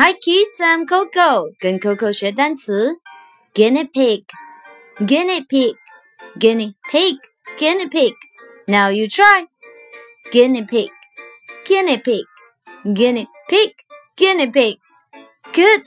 Hi kids, I'm Coco. 跟 Coco 学单词，guinea pig, guinea pig, guinea pig, guinea pig. Now you try. Guinea pig, guinea pig, guinea pig, guinea pig. Good.